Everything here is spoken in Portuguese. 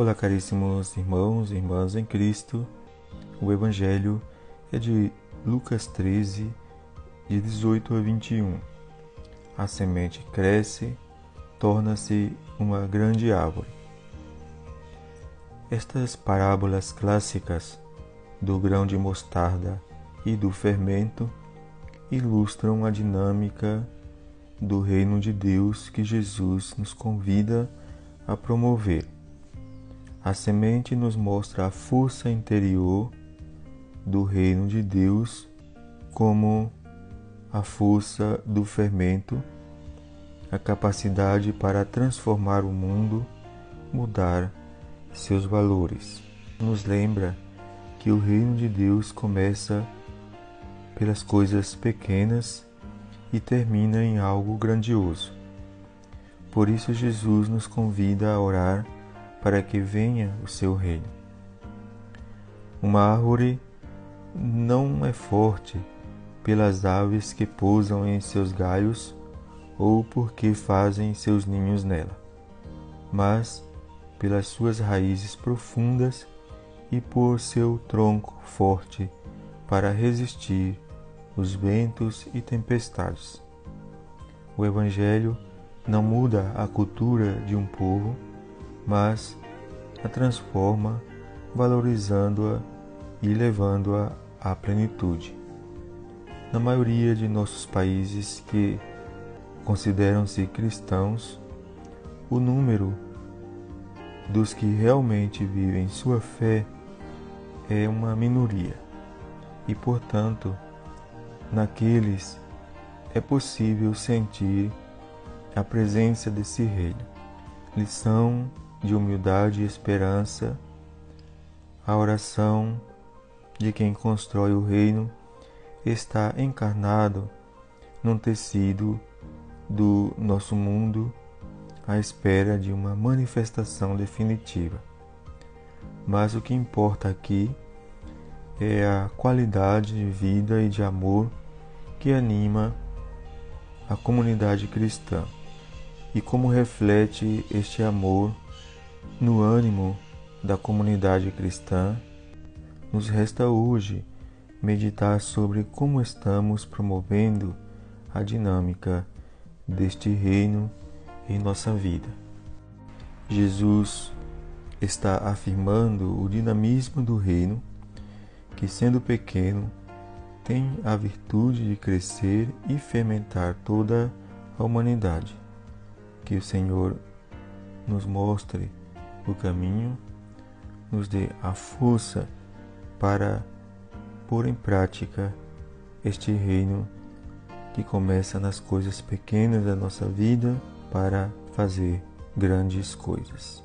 Olá, caríssimos irmãos e irmãs em Cristo. O Evangelho é de Lucas 13, de 18 a 21. A semente cresce, torna-se uma grande árvore. Estas parábolas clássicas do grão de mostarda e do fermento ilustram a dinâmica do reino de Deus que Jesus nos convida a promover. A semente nos mostra a força interior do reino de Deus como a força do fermento, a capacidade para transformar o mundo, mudar seus valores. Nos lembra que o reino de Deus começa pelas coisas pequenas e termina em algo grandioso. Por isso, Jesus nos convida a orar para que venha o seu reino. Uma árvore não é forte pelas aves que pousam em seus galhos ou porque fazem seus ninhos nela, mas pelas suas raízes profundas e por seu tronco forte para resistir os ventos e tempestades. O Evangelho não muda a cultura de um povo, mas a transforma, valorizando-a e levando-a à plenitude. Na maioria de nossos países que consideram-se cristãos, o número dos que realmente vivem sua fé é uma minoria e, portanto, naqueles é possível sentir a presença desse reino. Lição de humildade e esperança, a oração de quem constrói o reino está encarnado num tecido do nosso mundo à espera de uma manifestação definitiva. Mas o que importa aqui é a qualidade de vida e de amor que anima a comunidade cristã e como reflete este amor no ânimo da comunidade cristã, nos resta hoje meditar sobre como estamos promovendo a dinâmica deste reino em nossa vida. Jesus está afirmando o dinamismo do reino que, sendo pequeno, tem a virtude de crescer e fermentar toda a humanidade. Que o Senhor nos mostre o caminho, nos dê a força para pôr em prática este reino que começa nas coisas pequenas da nossa vida para fazer grandes coisas.